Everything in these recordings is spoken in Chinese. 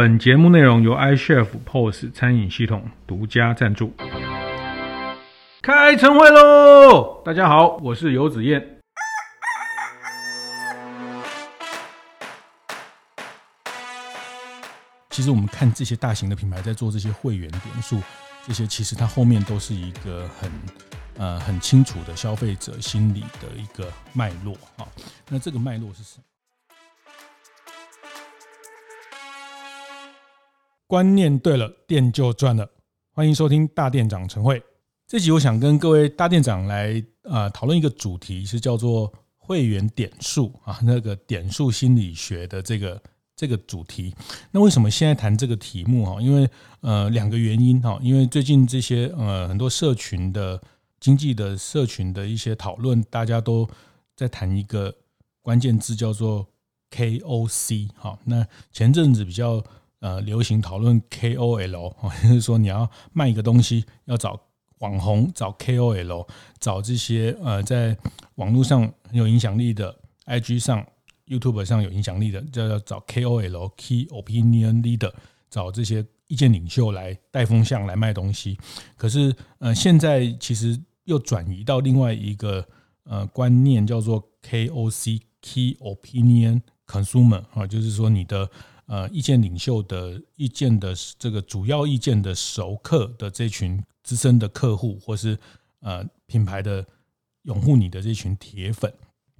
本节目内容由 iChef POS 餐饮系统独家赞助。开晨会喽！大家好，我是游子燕。其实我们看这些大型的品牌在做这些会员点数，这些其实它后面都是一个很呃很清楚的消费者心理的一个脉络啊。那这个脉络是什么？观念对了，店就赚了。欢迎收听大店长晨会。这集我想跟各位大店长来呃讨论一个主题，是叫做会员点数啊，那个点数心理学的这个。这个主题，那为什么现在谈这个题目哈？因为呃两个原因哈，因为最近这些呃很多社群的经济的社群的一些讨论，大家都在谈一个关键字叫做 KOC 哈。那前阵子比较呃流行讨论 KOL，就是说你要卖一个东西，要找网红、找 KOL、找这些呃在网络上很有影响力的 IG 上。YouTube 上有影响力的，就要找 KOL（Key Opinion Leader），找这些意见领袖来带风向、来卖东西。可是，呃，现在其实又转移到另外一个呃观念，叫做 KOC（Key Opinion Consumer） 啊，就是说你的呃意见领袖的意见的这个主要意见的熟客的这群资深的客户，或是呃品牌的拥护你的这群铁粉。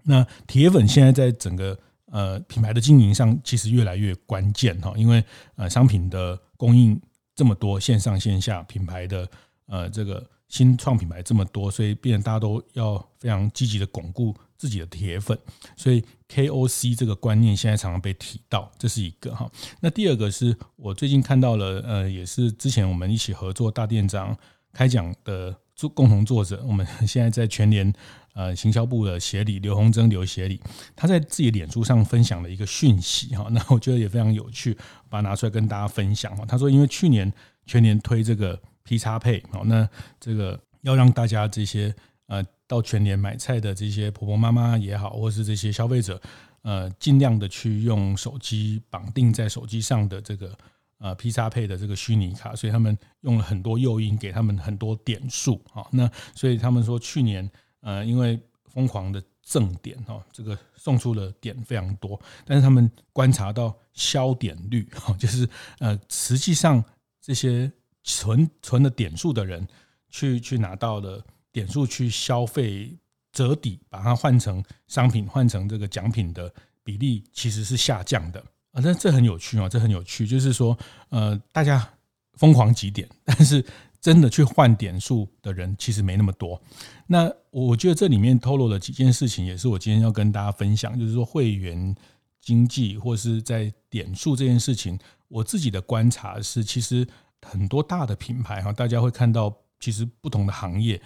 那铁粉现在在整个呃品牌的经营上，其实越来越关键哈，因为呃商品的供应这么多，线上线下品牌的呃这个新创品牌这么多，所以变大家都要非常积极的巩固自己的铁粉，所以 KOC 这个观念现在常常被提到，这是一个哈。那第二个是我最近看到了，呃，也是之前我们一起合作大店长开讲的作共同作者，我们现在在全联。呃，行销部的协理刘洪征刘协理，他在自己脸书上分享了一个讯息哈，那我觉得也非常有趣，把它拿出来跟大家分享哈。他说，因为去年全年推这个 P 叉配，好，那这个要让大家这些呃到全年买菜的这些婆婆妈妈也好，或是这些消费者，呃，尽量的去用手机绑定在手机上的这个呃 P 叉配的这个虚拟卡，所以他们用了很多诱因，给他们很多点数啊。那所以他们说去年。呃，因为疯狂的赠点哈，这个送出的点非常多，但是他们观察到消点率哈，就是呃，实际上这些存存的点数的人去去拿到了点数去消费折抵，把它换成商品换成这个奖品的比例其实是下降的啊，那这很有趣啊，这很有趣，就是说呃，大家疯狂集点，但是。真的去换点数的人其实没那么多。那我觉得这里面透露了几件事情，也是我今天要跟大家分享，就是说会员经济或是在点数这件事情，我自己的观察是，其实很多大的品牌哈，大家会看到，其实不同的行业，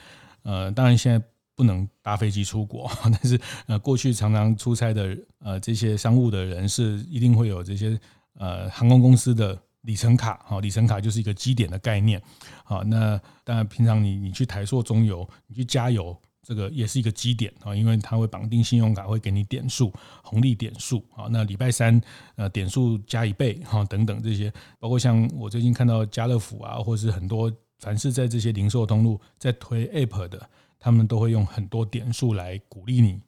呃，当然现在不能搭飞机出国，但是呃，过去常常出差的呃这些商务的人士，一定会有这些呃航空公司的。里程卡，好，里程卡就是一个积点的概念，好，那当然平常你你去台塑中油，你去加油，这个也是一个积点啊，因为它会绑定信用卡，会给你点数，红利点数，好，那礼拜三呃点数加一倍，哈，等等这些，包括像我最近看到家乐福啊，或是很多凡是在这些零售通路在推 App 的，他们都会用很多点数来鼓励你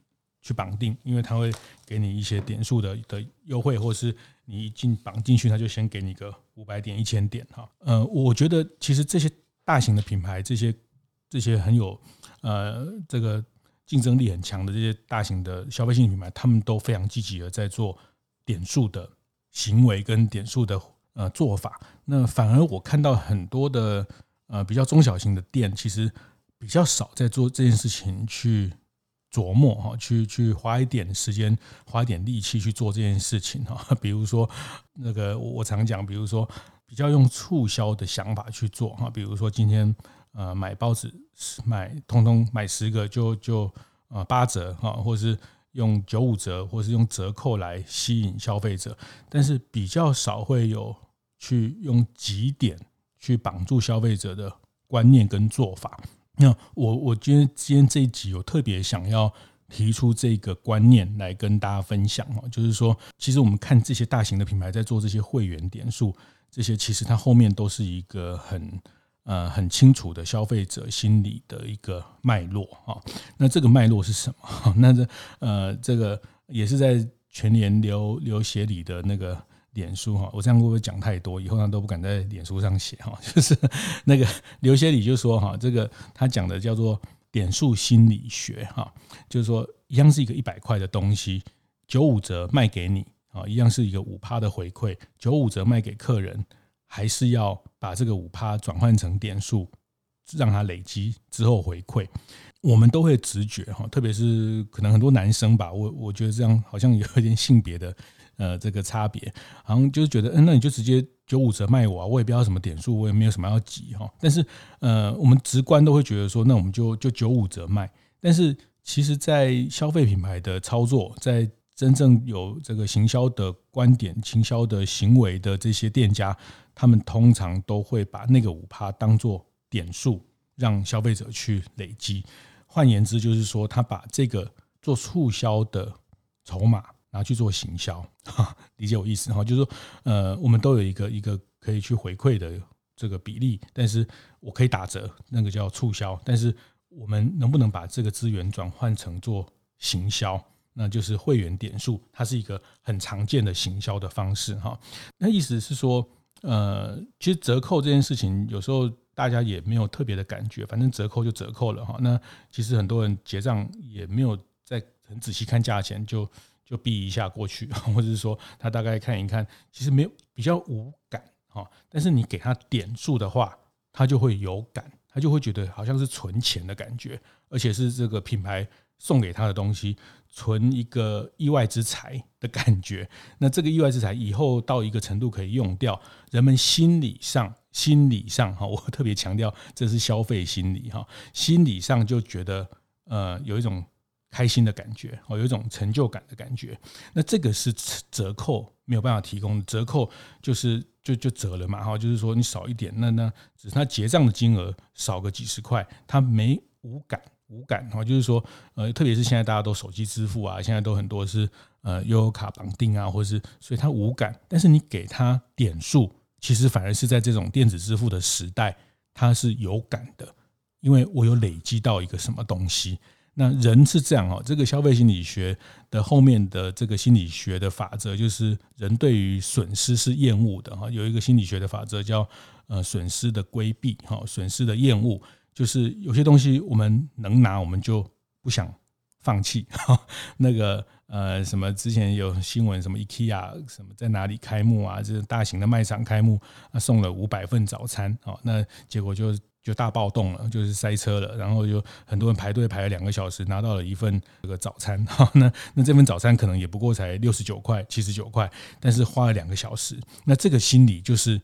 去绑定，因为他会给你一些点数的的优惠，或者是。你一进绑进去，他就先给你个五百点、一千点哈。呃，我觉得其实这些大型的品牌，这些这些很有呃这个竞争力很强的这些大型的消费性品牌，他们都非常积极的在做点数的行为跟点数的呃做法。那反而我看到很多的呃比较中小型的店，其实比较少在做这件事情去。琢磨哈，去去花一点时间，花一点力气去做这件事情哈。比如说，那个我常讲，比如说比较用促销的想法去做哈。比如说今天呃买包子，买通通买十个就就呃八折哈，或是用九五折，或是用折扣来吸引消费者。但是比较少会有去用几点去绑住消费者的观念跟做法。那我我今天今天这一集，我特别想要提出这个观念来跟大家分享哦，就是说，其实我们看这些大型的品牌在做这些会员点数，这些其实它后面都是一个很呃很清楚的消费者心理的一个脉络啊。那这个脉络是什么？那这呃这个也是在全年刘刘协理的那个脸书哈。我这样会不会讲太多？以后他都不敢在脸书上写哈。就是那个刘协礼就说哈，这个他讲的叫做。点数心理学，哈，就是说，一样是一个一百块的东西，九五折卖给你，啊，一样是一个五趴的回馈，九五折卖给客人，还是要把这个五趴转换成点数，让它累积之后回馈。我们都会直觉，哈，特别是可能很多男生吧，我我觉得这样好像有一点性别的。呃，这个差别，好像就是觉得，嗯，那你就直接九五折卖我啊，我也不要什么点数，我也没有什么要急哈。但是，呃，我们直观都会觉得说，那我们就就九五折卖。但是，其实，在消费品牌的操作，在真正有这个行销的观点、行销的行为的这些店家，他们通常都会把那个五趴当做点数，让消费者去累积。换言之，就是说，他把这个做促销的筹码。拿去做行销，哈，理解我意思哈，就是说，呃，我们都有一个一个可以去回馈的这个比例，但是我可以打折，那个叫促销，但是我们能不能把这个资源转换成做行销，那就是会员点数，它是一个很常见的行销的方式哈。那意思是说，呃，其实折扣这件事情，有时候大家也没有特别的感觉，反正折扣就折扣了哈。那其实很多人结账也没有在很仔细看价钱就。就避一下过去，或者是说他大概看一看，其实没有比较无感哈。但是你给他点数的话，他就会有感，他就会觉得好像是存钱的感觉，而且是这个品牌送给他的东西，存一个意外之财的感觉。那这个意外之财以后到一个程度可以用掉，人们心理上心理上哈，我特别强调这是消费心理哈，心理上就觉得呃有一种。开心的感觉哦，有一种成就感的感觉。那这个是折扣没有办法提供的，折扣就是就就折了嘛哈，就是说你少一点，那那只是他结账的金额少个几十块，他没无感无感哈，就是说呃，特别是现在大家都手机支付啊，现在都很多是呃悠游卡绑定啊，或是所以他无感。但是你给他点数，其实反而是在这种电子支付的时代，他是有感的，因为我有累积到一个什么东西。那人是这样哦，这个消费心理学的后面的这个心理学的法则，就是人对于损失是厌恶的哈。有一个心理学的法则叫呃损失的规避哈，损失的厌恶，就是有些东西我们能拿，我们就不想放弃哈。那个呃什么之前有新闻，什么 IKEA 什么在哪里开幕啊？这个大型的卖场开幕，送了五百份早餐哦，那结果就。就大暴动了，就是塞车了，然后就很多人排队排了两个小时，拿到了一份这个早餐。哈那那这份早餐可能也不过才六十九块、七十九块，但是花了两个小时。那这个心理就是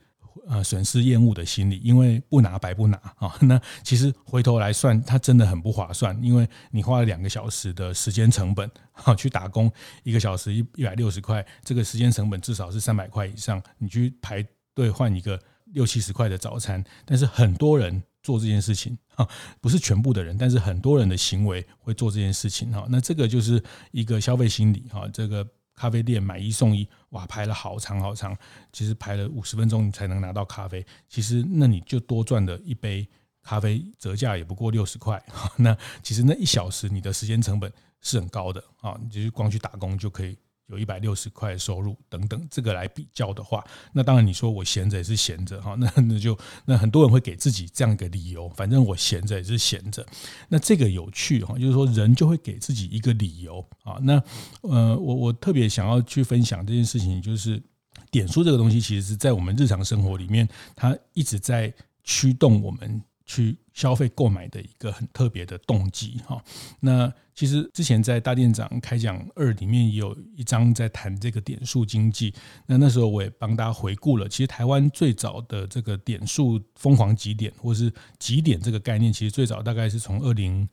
呃损失厌恶的心理，因为不拿白不拿 啊。那其实回头来算，它真的很不划算，因为你花了两个小时的时间成本，哈，去打工一个小时一一百六十块，这个时间成本至少是三百块以上。你去排队换一个六七十块的早餐，但是很多人。做这件事情 哈，不是全部的人，但是很多人的行为会做这件事情哈。那这个就是一个消费心理哈。这个咖啡店买一送一，哇，排了好长好长，其实排了五十分钟你才能拿到咖啡。其实那你就多赚了一杯咖啡，折价也不过六十块。那其实那一小时你的时间成本是很高的啊，你就是光去打工就可以。有一百六十块收入等等，这个来比较的话，那当然你说我闲着也是闲着哈，那 那就那很多人会给自己这样一个理由，反正我闲着也是闲着。那这个有趣哈，就是说人就会给自己一个理由啊。那呃，我我特别想要去分享这件事情，就是点数这个东西，其实是在我们日常生活里面，它一直在驱动我们。去消费购买的一个很特别的动机哈，那其实之前在大店长开讲二里面也有一章在谈这个点数经济，那那时候我也帮大家回顾了，其实台湾最早的这个点数疯狂集点或是集点这个概念，其实最早大概是从二零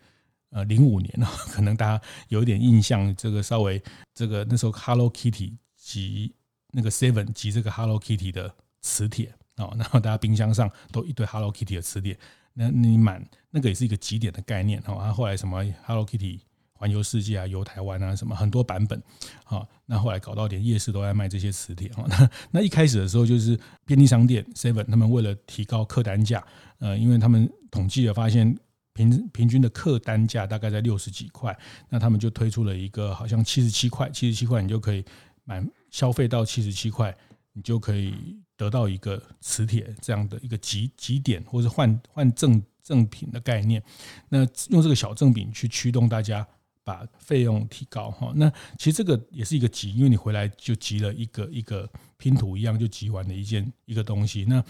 呃零五年啊，可能大家有一点印象，这个稍微这个那时候 Hello Kitty 集那个 Seven 集这个 Hello Kitty 的磁铁啊，然后大家冰箱上都一堆 Hello Kitty 的磁铁。那你满那个也是一个集点的概念哈，然后后来什么 Hello Kitty 环游世界啊，游台湾啊，什么很多版本，啊，那后来搞到连夜市都在卖这些磁铁，那那一开始的时候就是便利商店 Seven，他们为了提高客单价，呃，因为他们统计了发现平平均的客单价大概在六十几块，那他们就推出了一个好像七十七块，七十七块你就可以买消费到七十七块，你就可以得到一个磁铁这样的一个极极点，或是换换赠赠品的概念，那用这个小赠品去驱动大家。把费用提高哈，那其实这个也是一个集，因为你回来就集了一个一个拼图一样就集完的一件一个东西，那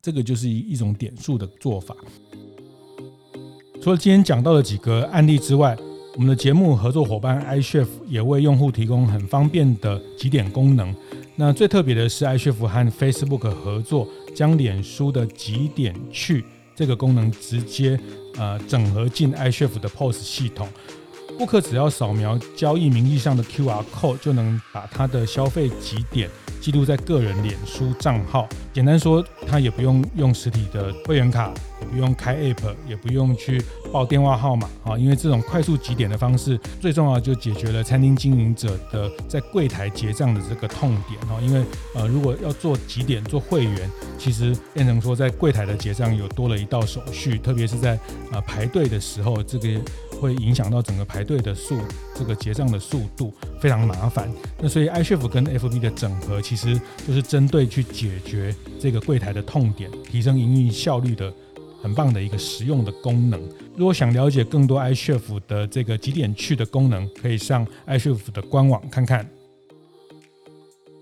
这个就是一种点数的做法。除了今天讲到的几个案例之外，我们的节目合作伙伴 iChef 也为用户提供很方便的集点功能。那最特别的是 iChef 和 Facebook 合作，将脸书的集点去这个功能直接呃整合进 iChef 的 POS 系统。顾客只要扫描交易名义上的 QR code，就能把他的消费几点记录在个人脸书账号。简单说，他也不用用实体的会员卡，也不用开 App，也不用去报电话号码啊。因为这种快速几点的方式，最重要就解决了餐厅经营者的在柜台结账的这个痛点啊。因为呃，如果要做几点做会员，其实变成说在柜台的结账有多了一道手续，特别是在呃排队的时候，这个。会影响到整个排队的速，这个结账的速度非常麻烦。那所以 iChef 跟 FB 的整合，其实就是针对去解决这个柜台的痛点，提升营运效率的很棒的一个实用的功能。如果想了解更多 iChef 的这个集点去的功能，可以上 iChef 的官网看看。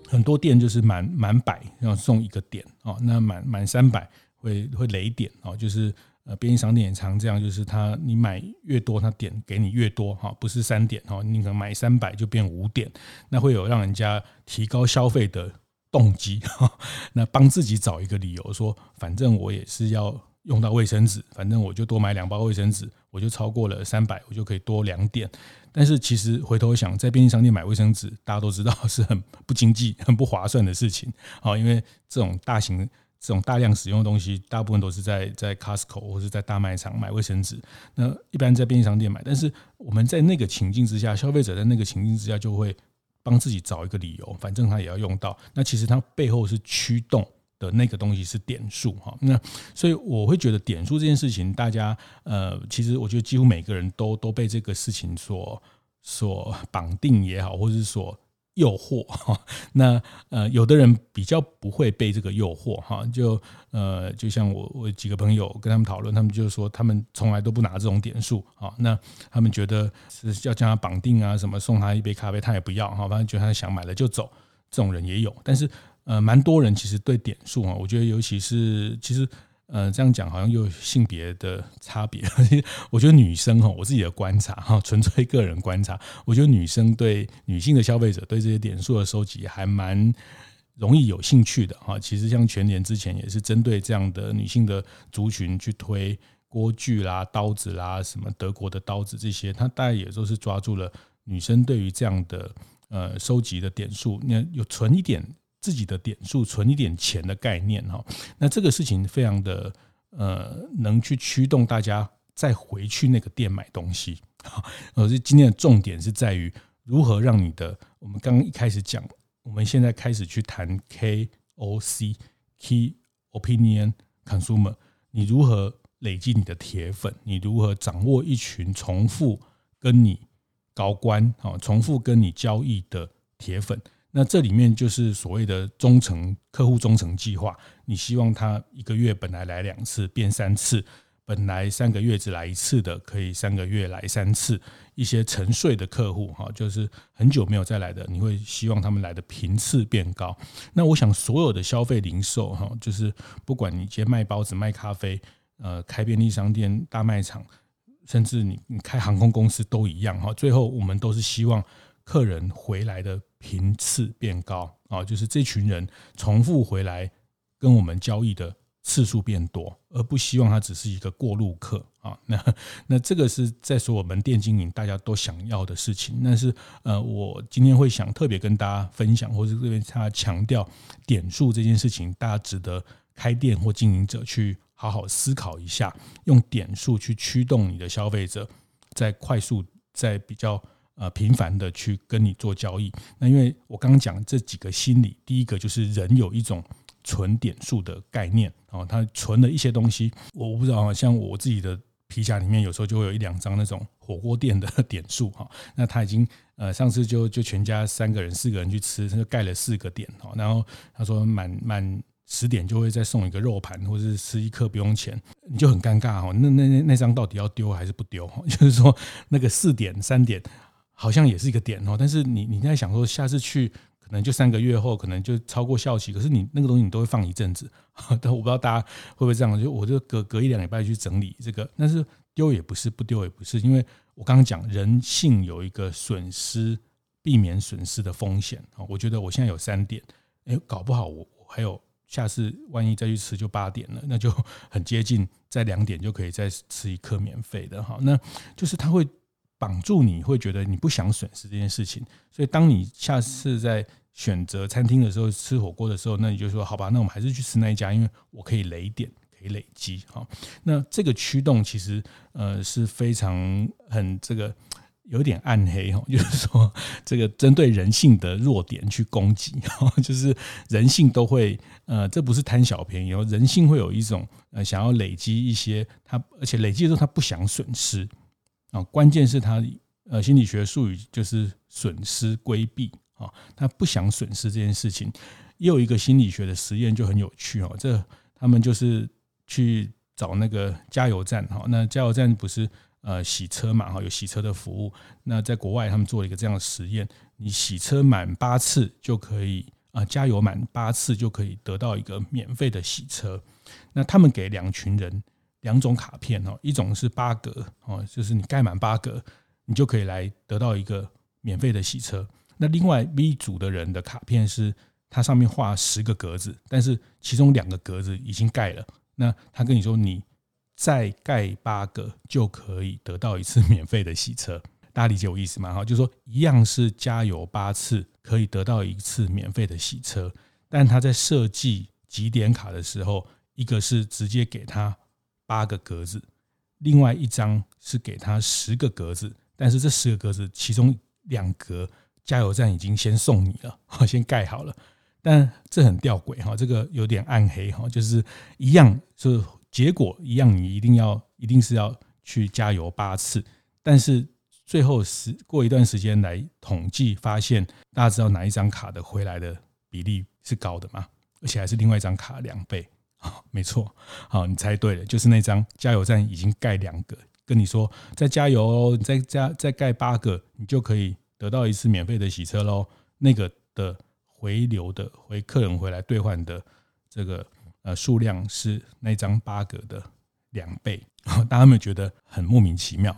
很多店就是满满百要送一个点哦，那满满三百会会累点哦，就是。呃，便利商店也常这样，就是他你买越多，他点给你越多哈，不是三点哈，你可能买三百就变五点，那会有让人家提高消费的动机哈，那帮自己找一个理由说，反正我也是要用到卫生纸，反正我就多买两包卫生纸，我就超过了三百，我就可以多两点。但是其实回头想，在便利商店买卫生纸，大家都知道是很不经济、很不划算的事情啊，因为这种大型。这种大量使用的东西，大部分都是在在 Costco 或是在大卖场买卫生纸。那一般在便利商店买，但是我们在那个情境之下，消费者在那个情境之下，就会帮自己找一个理由，反正他也要用到。那其实它背后是驱动的那个东西是点数哈。那所以我会觉得点数这件事情，大家呃，其实我觉得几乎每个人都都被这个事情所所绑定也好，或者是说。诱惑哈，那呃，有的人比较不会被这个诱惑哈，就呃，就像我我几个朋友跟他们讨论，他们就说他们从来都不拿这种点数啊，那他们觉得是要将他绑定啊，什么送他一杯咖啡他也不要哈，反正觉得他想买了就走，这种人也有，但是呃，蛮多人其实对点数啊，我觉得尤其是其实。呃，这样讲好像又性别的差别。我觉得女生哈，我自己的观察哈，纯粹个人观察，我觉得女生对女性的消费者对这些点数的收集还蛮容易有兴趣的哈。其实像全年之前也是针对这样的女性的族群去推锅具啦、刀子啦、什么德国的刀子这些，它大概也都是抓住了女生对于这样的呃收集的点数，那有存一点。自己的点数存一点钱的概念哈，那这个事情非常的呃，能去驱动大家再回去那个店买东西。而是今天的重点是在于如何让你的，我们刚刚一开始讲，我们现在开始去谈 KOC Key Opinion Consumer，你如何累积你的铁粉？你如何掌握一群重复跟你高官啊，重复跟你交易的铁粉？那这里面就是所谓的忠诚客户忠诚计划，你希望他一个月本来来两次变三次，本来三个月只来一次的，可以三个月来三次。一些沉睡的客户哈，就是很久没有再来的，你会希望他们来的频次变高。那我想所有的消费零售哈，就是不管你接卖包子、卖咖啡，呃，开便利商店、大卖场，甚至你你开航空公司都一样哈。最后我们都是希望客人回来的。频次变高啊，就是这群人重复回来跟我们交易的次数变多，而不希望他只是一个过路客啊。那那这个是在说我们店经营大家都想要的事情。但是呃，我今天会想特别跟大家分享，或者这边他强调点数这件事情，大家值得开店或经营者去好好思考一下，用点数去驱动你的消费者在快速。在比较呃频繁的去跟你做交易。那因为我刚刚讲这几个心理，第一个就是人有一种存点数的概念啊，他存了一些东西，我不知道，像我自己的皮夹里面有时候就会有一两张那种火锅店的 点数哈。那他已经呃上次就就全家三个人四个人去吃，他就盖了四个点哈，然后他说满满。十点就会再送一个肉盘，或者是吃一颗不用钱，你就很尴尬哈。那那那那张到底要丢还是不丢？就是说那个四点三点好像也是一个点哦，但是你你在想说下次去可能就三个月后可能就超过效期，可是你那个东西你都会放一阵子，但我不知道大家会不会这样，就我就隔隔一两礼拜去整理这个，但是丢也不是，不丢也不是，因为我刚刚讲人性有一个损失避免损失的风险啊。我觉得我现在有三点，哎，搞不好我我还有。下次万一再去吃就八点了，那就很接近，在两点就可以再吃一颗免费的哈。那就是它会绑住你，会觉得你不想损失这件事情。所以当你下次在选择餐厅的时候，吃火锅的时候，那你就说好吧，那我们还是去吃那一家，因为我可以累点，可以累积哈。那这个驱动其实呃是非常很这个。有点暗黑哈，就是说这个针对人性的弱点去攻击，就是人性都会呃，这不是贪小便宜哦，人性会有一种呃想要累积一些他，而且累积的时候他不想损失啊，关键是他呃心理学术语就是损失规避啊，他不想损失这件事情。也有一个心理学的实验就很有趣哦，这他们就是去找那个加油站哈，那加油站不是。呃，洗车嘛，哈，有洗车的服务。那在国外，他们做了一个这样的实验：你洗车满八次就可以啊，加油满八次就可以得到一个免费的洗车。那他们给两群人两种卡片哦，一种是八格哦，就是你盖满八格，你就可以来得到一个免费的洗车。那另外 B 组的人的卡片是，它上面画十个格子，但是其中两个格子已经盖了。那他跟你说你。再盖八个就可以得到一次 免费的洗车，大家理解我意思吗？哈，就是说一样是加油八次可以得到一次免费的洗车，但他在设计几点卡的时候，一个是直接给他八个格子，另外一张是给他十个格子，但是这十个格子其中两格加油站已经先送你了，先盖好了，但这很吊诡哈，这个有点暗黑哈，就是一样是。结果一样，你一定要一定是要去加油八次，但是最后是过一段时间来统计发现，大家知道哪一张卡的回来的比例是高的吗？而且还是另外一张卡两倍，没错，好，你猜对了，就是那张加油站已经盖两个，跟你说再加油哦，你再加再盖八个，你就可以得到一次免费的洗车喽。那个的回流的回客人回来兑换的这个。呃，数量是那张八格的两倍，大家有没有觉得很莫名其妙？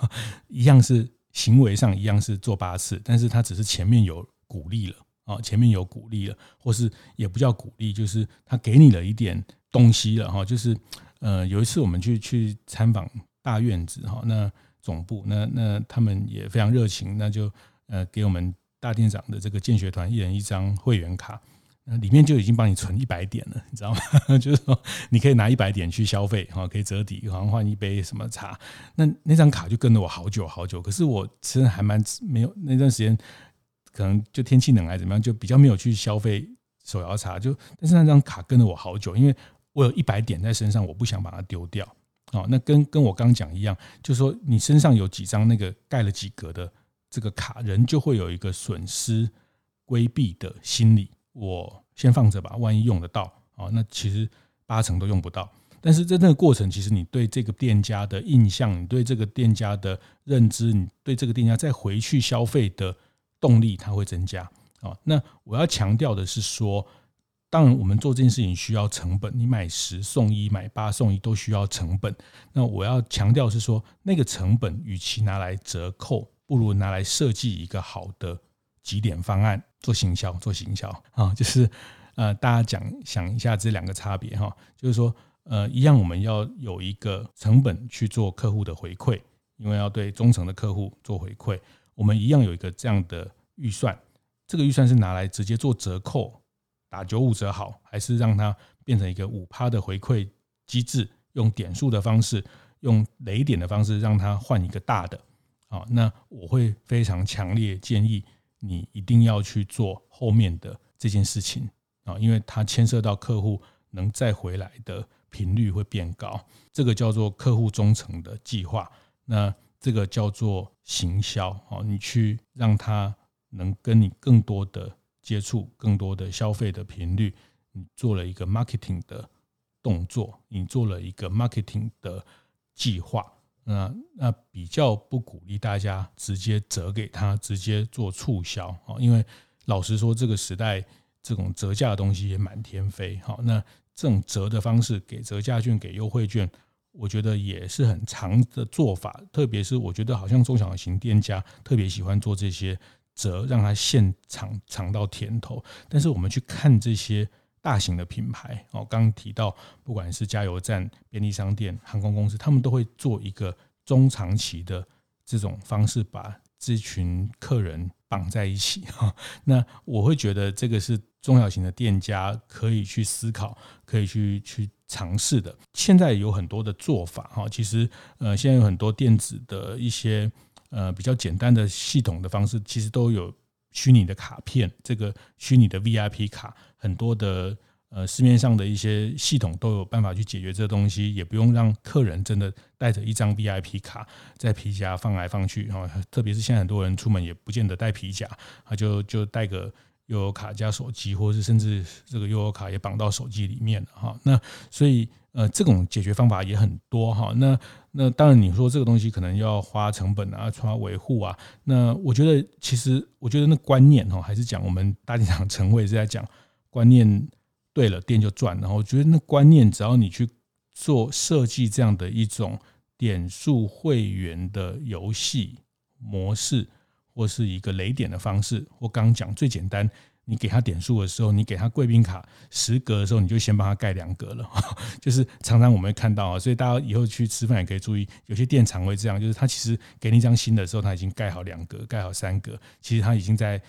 一样是行为上一样是做八次，但是他只是前面有鼓励了啊，前面有鼓励了，或是也不叫鼓励，就是他给你了一点东西了哈。就是呃，有一次我们去去参访大院子哈，那总部那那他们也非常热情，那就呃给我们大店长的这个见学团一人一张会员卡。那里面就已经帮你存一百点了，你知道吗？就是说你可以拿一百点去消费，哈，可以折抵，好像换一杯什么茶。那那张卡就跟了我好久好久。可是我其实还蛮没有那段时间，可能就天气冷还怎么样，就比较没有去消费手摇茶。就但是那张卡跟了我好久，因为我有一百点在身上，我不想把它丢掉。哦，那跟跟我刚讲一样，就是说你身上有几张那个盖了几格的这个卡，人就会有一个损失规避的心理。我先放着吧，万一用得到啊，那其实八成都用不到。但是在那个过程，其实你对这个店家的印象，你对这个店家的认知，你对这个店家再回去消费的动力，它会增加啊。那我要强调的是说，当然我们做这件事情需要成本，你买十送一，买八送一都需要成本。那我要强调是说，那个成本与其拿来折扣，不如拿来设计一个好的。几点方案做行销，做行销啊，就是呃，大家讲想一下这两个差别哈，就是说呃，一样我们要有一个成本去做客户的回馈，因为要对忠诚的客户做回馈，我们一样有一个这样的预算，这个预算是拿来直接做折扣，打九五折好，还是让它变成一个五趴的回馈机制，用点数的方式，用累点的方式让它换一个大的。好，那我会非常强烈建议你一定要去做后面的这件事情。啊，因为它牵涉到客户能再回来的频率会变高，这个叫做客户忠诚的计划，那这个叫做行销啊，你去让他能跟你更多的接触，更多的消费的频率，你做了一个 marketing 的动作，你做了一个 marketing 的计划。那那比较不鼓励大家直接折给他，直接做促销啊，因为老实说，这个时代这种折价的东西也满天飞。好，那这种折的方式，给折价券、给优惠券，我觉得也是很长的做法。特别是我觉得好像中小型店家特别喜欢做这些折，让他现尝尝到甜头。但是我们去看这些。大型的品牌哦，刚刚提到，不管是加油站、便利商店、航空公司，他们都会做一个中长期的这种方式，把这群客人绑在一起哈。那我会觉得这个是中小型的店家可以去思考、可以去去尝试的。现在有很多的做法哈，其实呃，现在有很多电子的一些呃比较简单的系统的方式，其实都有。虚拟的卡片，这个虚拟的 VIP 卡，很多的呃市面上的一些系统都有办法去解决这东西，也不用让客人真的带着一张 VIP 卡在皮夹放来放去哈。特别是现在很多人出门也不见得带皮夹，啊就就带个悠游卡加手机，或者是甚至这个悠游卡也绑到手机里面哈。那所以呃这种解决方法也很多哈。那那当然，你说这个东西可能要花成本啊，花维护啊。那我觉得，其实我觉得那观念哈，还是讲我们大店长晨会是在讲观念对了，店就赚。然后我觉得那观念，只要你去做设计这样的一种点数会员的游戏模式，或是一个雷点的方式，我刚刚讲最简单。你给他点数的时候，你给他贵宾卡十格的时候，你就先帮他盖两格了，就是常常我们会看到啊，所以大家以后去吃饭也可以注意，有些店常会这样，就是他其实给你一张新的时候，他已经盖好两格，盖好三格，其实他已经在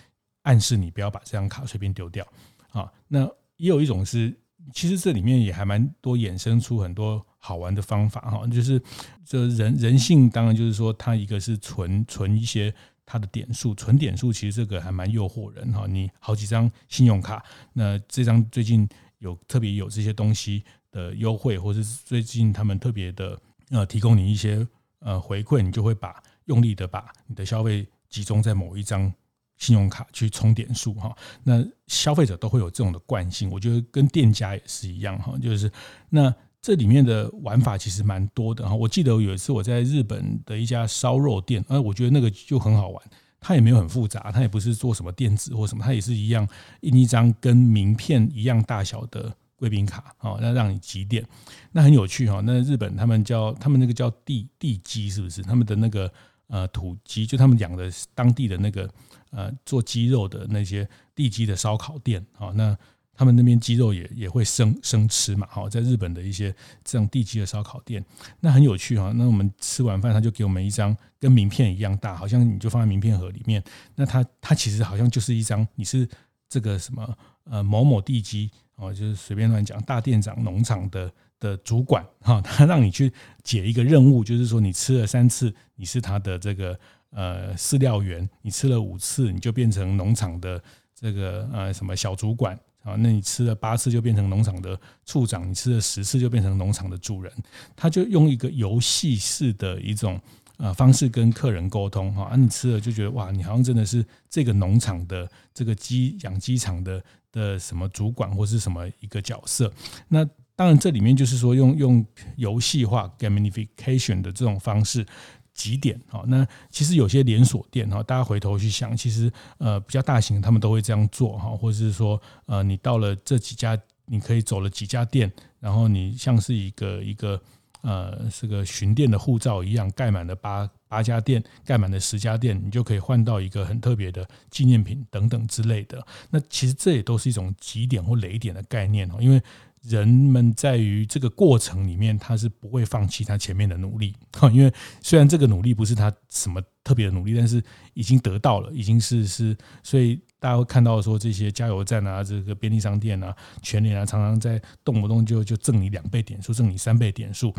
暗示你不要把这张卡随便丢掉啊。那也有一种是，其实这里面也还蛮多衍生出很多好玩的方法哈，就是这人人性当然就是说，他一个是存存一些。它的点数存点数，其实这个还蛮诱惑人哈。你好几张信用卡，那这张最近有特别有这些东西的优惠，或是最近他们特别的呃提供你一些呃回馈，你就会把用力的把你的消费集中在某一张信用卡去充点数哈。那消费者都会有这种的惯性，我觉得跟店家也是一样哈，就是那。这里面的玩法其实蛮多的哈，我记得有一次我在日本的一家烧肉店，呃，我觉得那个就很好玩，它也没有很复杂，它也不是做什么电子或什么，它也是一样印一张跟名片一样大小的贵宾卡，哦，那让你集点，那很有趣哈。那日本他们叫他们那个叫地地鸡是不是？他们的那个呃土鸡，就他们养的当地的那个呃做鸡肉的那些地鸡的烧烤店，好那。他们那边鸡肉也也会生生吃嘛，好，在日本的一些这种地鸡的烧烤店，那很有趣哈。那我们吃完饭，他就给我们一张跟名片一样大，好像你就放在名片盒里面。那他他其实好像就是一张，你是这个什么呃某某地鸡哦，就是随便乱讲，大店长农场的的主管哈，他让你去解一个任务，就是说你吃了三次，你是他的这个呃饲料员；你吃了五次，你就变成农场的这个呃什么小主管。啊，那你吃了八次就变成农场的处长，你吃了十次就变成农场的主人。他就用一个游戏式的一种呃方式跟客人沟通哈，啊，你吃了就觉得哇，你好像真的是这个农场的这个鸡养鸡场的的什么主管或是什么一个角色。那当然这里面就是说用用游戏化 gamification 的这种方式。几点？那其实有些连锁店哈，大家回头去想，其实呃比较大型，他们都会这样做哈，或者是说呃你到了这几家，你可以走了几家店，然后你像是一个一个呃是个巡店的护照一样，盖满了八八家店，盖满了十家店，你就可以换到一个很特别的纪念品等等之类的。那其实这也都是一种几点或雷点的概念哈，因为。人们在于这个过程里面，他是不会放弃他前面的努力，因为虽然这个努力不是他什么特别的努力，但是已经得到了，已经是是，所以大家会看到说这些加油站啊，这个便利商店啊，全联啊，常常在动不动就就赠你两倍点数，赠你三倍点数。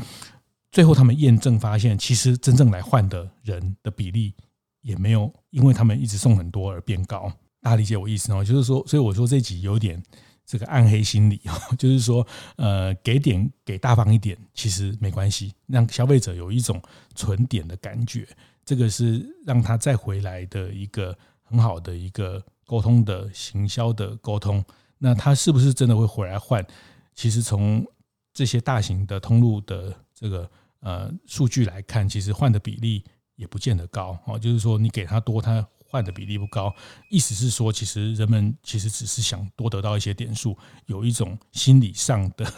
最后他们验证发现，其实真正来换的人的比例也没有因为他们一直送很多而变高。大家理解我意思哦？就是说，所以我说这集有点这个暗黑心理哦，就是说，呃，给点给大方一点，其实没关系，让消费者有一种存点的感觉，这个是让他再回来的一个很好的一个沟通的行销的沟通。那他是不是真的会回来换？其实从这些大型的通路的这个呃数据来看，其实换的比例也不见得高哦。就是说，你给他多，他换的比例不高。意思是说，其实人们其实只是想多得到一些点数，有一种心理上的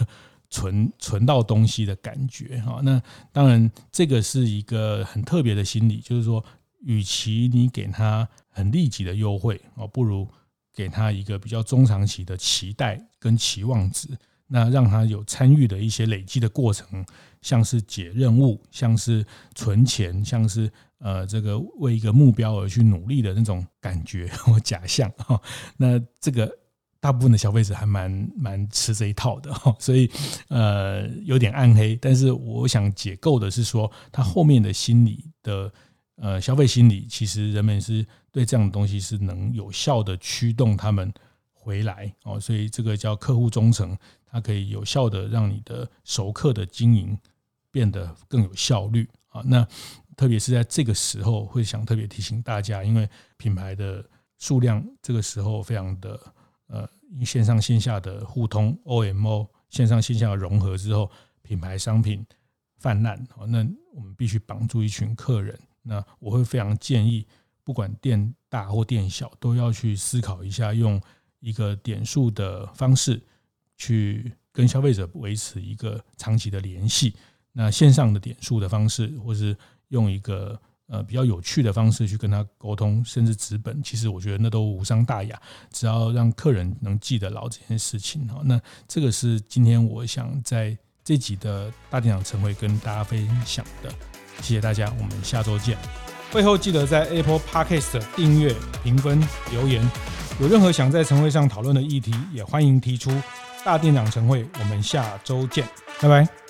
存存到东西的感觉哈。那当然，这个是一个很特别的心理，就是说，与其你给他很立即的优惠哦，不如。给他一个比较中长期的期待跟期望值，那让他有参与的一些累积的过程，像是解任务，像是存钱，像是呃这个为一个目标而去努力的那种感觉 或假象哈。那这个大部分的消费者还蛮蛮吃这一套的，所以呃有点暗黑。但是我想解构的是说，他后面的心理的。呃，消费心理其实人们是对这样的东西是能有效的驱动他们回来哦，所以这个叫客户忠诚，它可以有效的让你的熟客的经营变得更有效率啊。那特别是在这个时候，会想特别提醒大家，因为品牌的数量这个时候非常的呃，线上线下的互通 OMO，线上线下的融合之后，品牌商品泛滥哦，那我们必须绑住一群客人。那我会非常建议，不管店大或店小，都要去思考一下，用一个点数的方式去跟消费者维持一个长期的联系。那线上的点数的方式，或是用一个呃比较有趣的方式去跟他沟通，甚至纸本，其实我觉得那都无伤大雅，只要让客人能记得牢这件事情哈。那这个是今天我想在这集的大店长晨会跟大家分享的。谢谢大家，我们下周见。会后记得在 Apple Podcast 订阅、评分、留言。有任何想在晨会上讨论的议题，也欢迎提出。大店长晨会，我们下周见，拜拜。